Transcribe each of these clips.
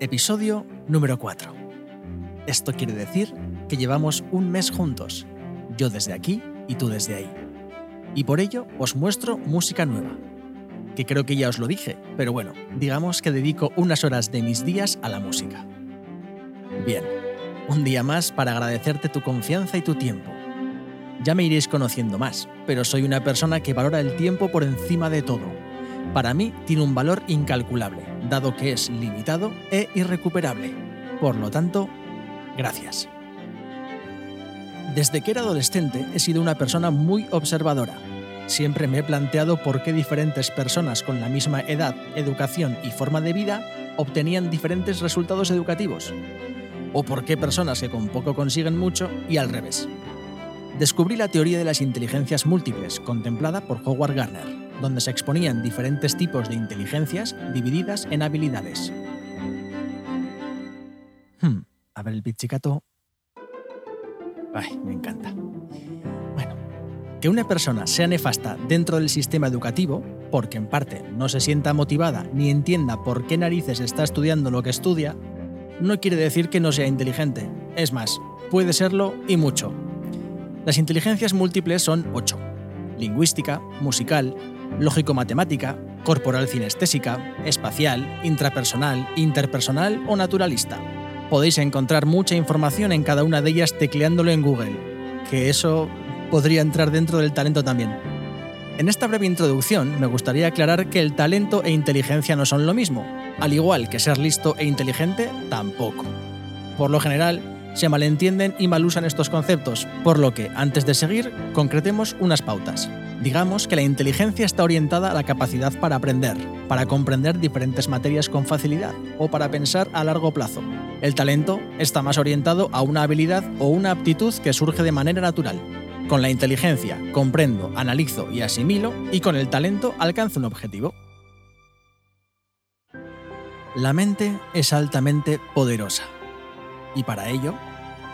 Episodio número 4. Esto quiere decir que llevamos un mes juntos, yo desde aquí y tú desde ahí. Y por ello os muestro música nueva, que creo que ya os lo dije, pero bueno, digamos que dedico unas horas de mis días a la música. Bien, un día más para agradecerte tu confianza y tu tiempo. Ya me iréis conociendo más, pero soy una persona que valora el tiempo por encima de todo. Para mí tiene un valor incalculable, dado que es limitado e irrecuperable. Por lo tanto, gracias. Desde que era adolescente he sido una persona muy observadora. Siempre me he planteado por qué diferentes personas con la misma edad, educación y forma de vida obtenían diferentes resultados educativos. O por qué personas que con poco consiguen mucho y al revés. Descubrí la teoría de las inteligencias múltiples, contemplada por Howard Gardner, donde se exponían diferentes tipos de inteligencias divididas en habilidades. Hmm, a ver el pizzicato. Ay, me encanta. Bueno, que una persona sea nefasta dentro del sistema educativo, porque en parte no se sienta motivada ni entienda por qué narices está estudiando lo que estudia, no quiere decir que no sea inteligente. Es más, puede serlo y mucho. Las inteligencias múltiples son ocho. Lingüística, musical, lógico-matemática, corporal cinestésica, espacial, intrapersonal, interpersonal o naturalista. Podéis encontrar mucha información en cada una de ellas tecleándolo en Google, que eso podría entrar dentro del talento también. En esta breve introducción me gustaría aclarar que el talento e inteligencia no son lo mismo, al igual que ser listo e inteligente tampoco. Por lo general, se malentienden y malusan estos conceptos, por lo que, antes de seguir, concretemos unas pautas. Digamos que la inteligencia está orientada a la capacidad para aprender, para comprender diferentes materias con facilidad o para pensar a largo plazo. El talento está más orientado a una habilidad o una aptitud que surge de manera natural. Con la inteligencia comprendo, analizo y asimilo y con el talento alcanzo un objetivo. La mente es altamente poderosa y para ello,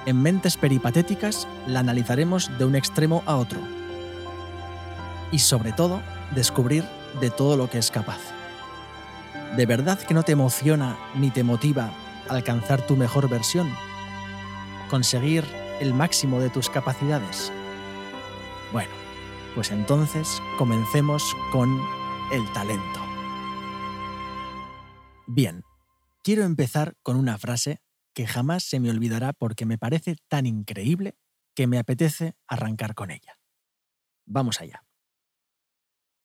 en Mentes Peripatéticas la analizaremos de un extremo a otro y sobre todo descubrir de todo lo que es capaz. ¿De verdad que no te emociona ni te motiva alcanzar tu mejor versión? ¿Conseguir el máximo de tus capacidades? Bueno, pues entonces comencemos con el talento. Bien, quiero empezar con una frase que jamás se me olvidará porque me parece tan increíble que me apetece arrancar con ella. Vamos allá.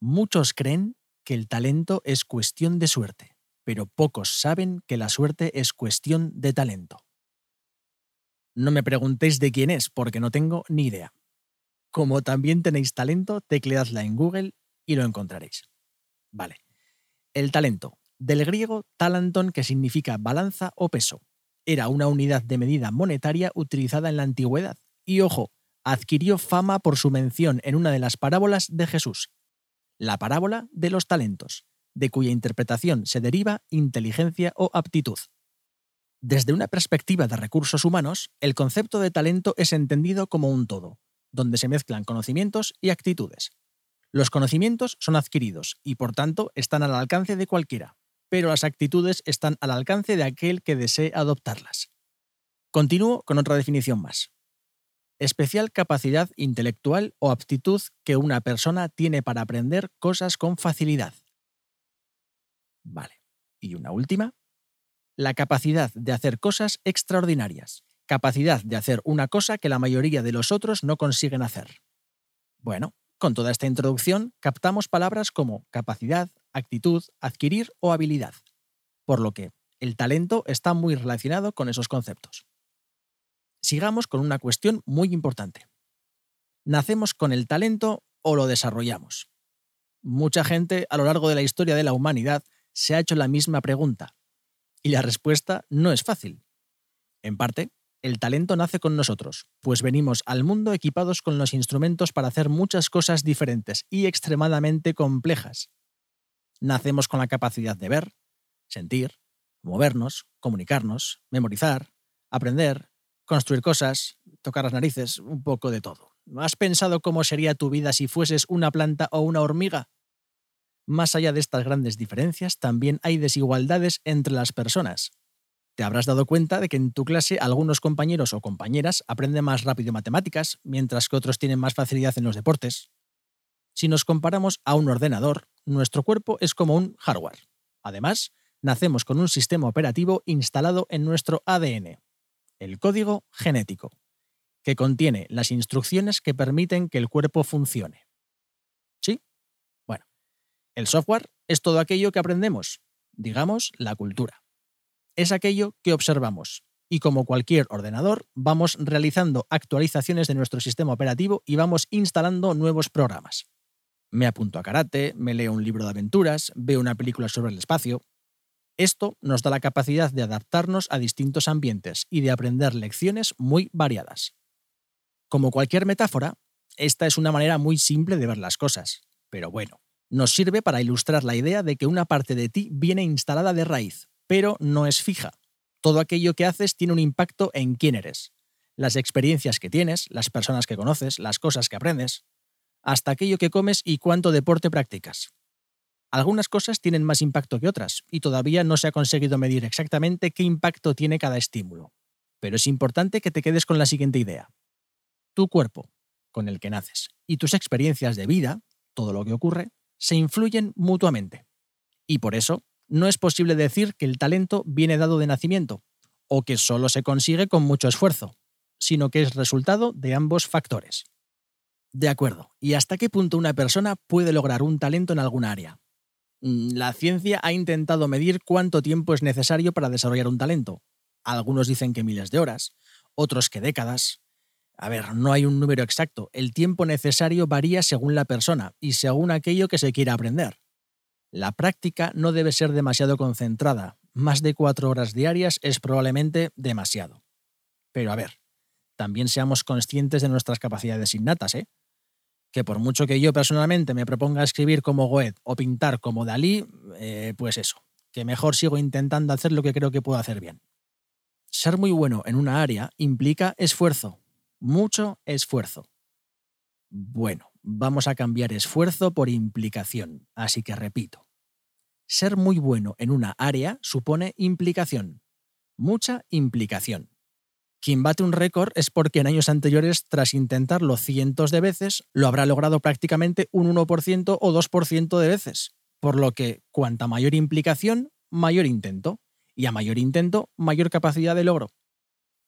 Muchos creen que el talento es cuestión de suerte, pero pocos saben que la suerte es cuestión de talento. No me preguntéis de quién es porque no tengo ni idea. Como también tenéis talento, tecleadla en Google y lo encontraréis. Vale. El talento, del griego talanton que significa balanza o peso era una unidad de medida monetaria utilizada en la antigüedad. Y ojo, adquirió fama por su mención en una de las parábolas de Jesús, la parábola de los talentos, de cuya interpretación se deriva inteligencia o aptitud. Desde una perspectiva de recursos humanos, el concepto de talento es entendido como un todo, donde se mezclan conocimientos y actitudes. Los conocimientos son adquiridos y por tanto están al alcance de cualquiera pero las actitudes están al alcance de aquel que desee adoptarlas. Continúo con otra definición más. Especial capacidad intelectual o aptitud que una persona tiene para aprender cosas con facilidad. Vale. Y una última. La capacidad de hacer cosas extraordinarias. Capacidad de hacer una cosa que la mayoría de los otros no consiguen hacer. Bueno, con toda esta introducción captamos palabras como capacidad, actitud, adquirir o habilidad. Por lo que el talento está muy relacionado con esos conceptos. Sigamos con una cuestión muy importante. ¿Nacemos con el talento o lo desarrollamos? Mucha gente a lo largo de la historia de la humanidad se ha hecho la misma pregunta. Y la respuesta no es fácil. En parte, el talento nace con nosotros, pues venimos al mundo equipados con los instrumentos para hacer muchas cosas diferentes y extremadamente complejas. Nacemos con la capacidad de ver, sentir, movernos, comunicarnos, memorizar, aprender, construir cosas, tocar las narices, un poco de todo. ¿Has pensado cómo sería tu vida si fueses una planta o una hormiga? Más allá de estas grandes diferencias, también hay desigualdades entre las personas. te habrás dado cuenta de que en tu clase algunos compañeros o compañeras aprenden más rápido matemáticas, mientras que otros tienen más facilidad en los deportes. Si nos comparamos a un ordenador, nuestro cuerpo es como un hardware. Además, nacemos con un sistema operativo instalado en nuestro ADN, el código genético, que contiene las instrucciones que permiten que el cuerpo funcione. ¿Sí? Bueno, el software es todo aquello que aprendemos, digamos, la cultura. Es aquello que observamos, y como cualquier ordenador, vamos realizando actualizaciones de nuestro sistema operativo y vamos instalando nuevos programas. Me apunto a karate, me leo un libro de aventuras, veo una película sobre el espacio. Esto nos da la capacidad de adaptarnos a distintos ambientes y de aprender lecciones muy variadas. Como cualquier metáfora, esta es una manera muy simple de ver las cosas, pero bueno, nos sirve para ilustrar la idea de que una parte de ti viene instalada de raíz, pero no es fija. Todo aquello que haces tiene un impacto en quién eres, las experiencias que tienes, las personas que conoces, las cosas que aprendes hasta aquello que comes y cuánto deporte practicas. Algunas cosas tienen más impacto que otras, y todavía no se ha conseguido medir exactamente qué impacto tiene cada estímulo. Pero es importante que te quedes con la siguiente idea. Tu cuerpo, con el que naces, y tus experiencias de vida, todo lo que ocurre, se influyen mutuamente. Y por eso, no es posible decir que el talento viene dado de nacimiento, o que solo se consigue con mucho esfuerzo, sino que es resultado de ambos factores. De acuerdo. ¿Y hasta qué punto una persona puede lograr un talento en alguna área? Mm, la ciencia ha intentado medir cuánto tiempo es necesario para desarrollar un talento. Algunos dicen que miles de horas, otros que décadas. A ver, no hay un número exacto. El tiempo necesario varía según la persona y según aquello que se quiera aprender. La práctica no debe ser demasiado concentrada. Más de cuatro horas diarias es probablemente demasiado. Pero a ver, también seamos conscientes de nuestras capacidades innatas, ¿eh? Que por mucho que yo personalmente me proponga escribir como Goethe o pintar como Dalí, eh, pues eso, que mejor sigo intentando hacer lo que creo que puedo hacer bien. Ser muy bueno en una área implica esfuerzo, mucho esfuerzo. Bueno, vamos a cambiar esfuerzo por implicación, así que repito. Ser muy bueno en una área supone implicación, mucha implicación. Quien bate un récord es porque en años anteriores, tras intentarlo cientos de veces, lo habrá logrado prácticamente un 1% o 2% de veces. Por lo que, cuanta mayor implicación, mayor intento. Y a mayor intento, mayor capacidad de logro.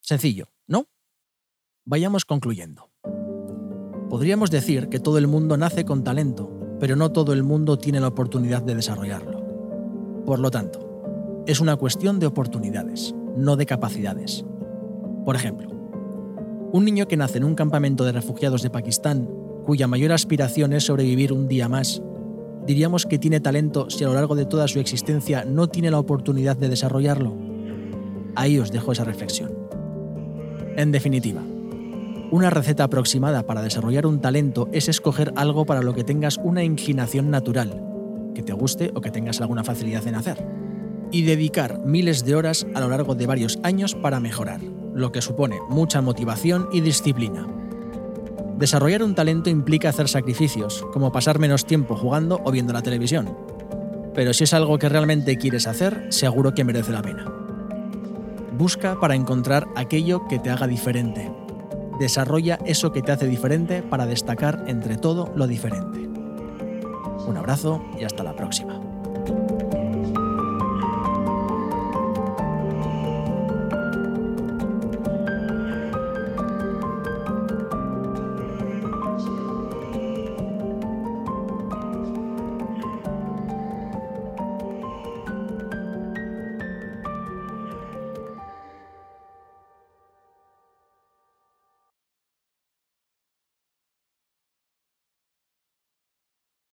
Sencillo, ¿no? Vayamos concluyendo. Podríamos decir que todo el mundo nace con talento, pero no todo el mundo tiene la oportunidad de desarrollarlo. Por lo tanto, es una cuestión de oportunidades, no de capacidades. Por ejemplo, un niño que nace en un campamento de refugiados de Pakistán, cuya mayor aspiración es sobrevivir un día más, diríamos que tiene talento si a lo largo de toda su existencia no tiene la oportunidad de desarrollarlo. Ahí os dejo esa reflexión. En definitiva, una receta aproximada para desarrollar un talento es escoger algo para lo que tengas una inclinación natural, que te guste o que tengas alguna facilidad en hacer, y dedicar miles de horas a lo largo de varios años para mejorar lo que supone mucha motivación y disciplina. Desarrollar un talento implica hacer sacrificios, como pasar menos tiempo jugando o viendo la televisión. Pero si es algo que realmente quieres hacer, seguro que merece la pena. Busca para encontrar aquello que te haga diferente. Desarrolla eso que te hace diferente para destacar entre todo lo diferente. Un abrazo y hasta la próxima.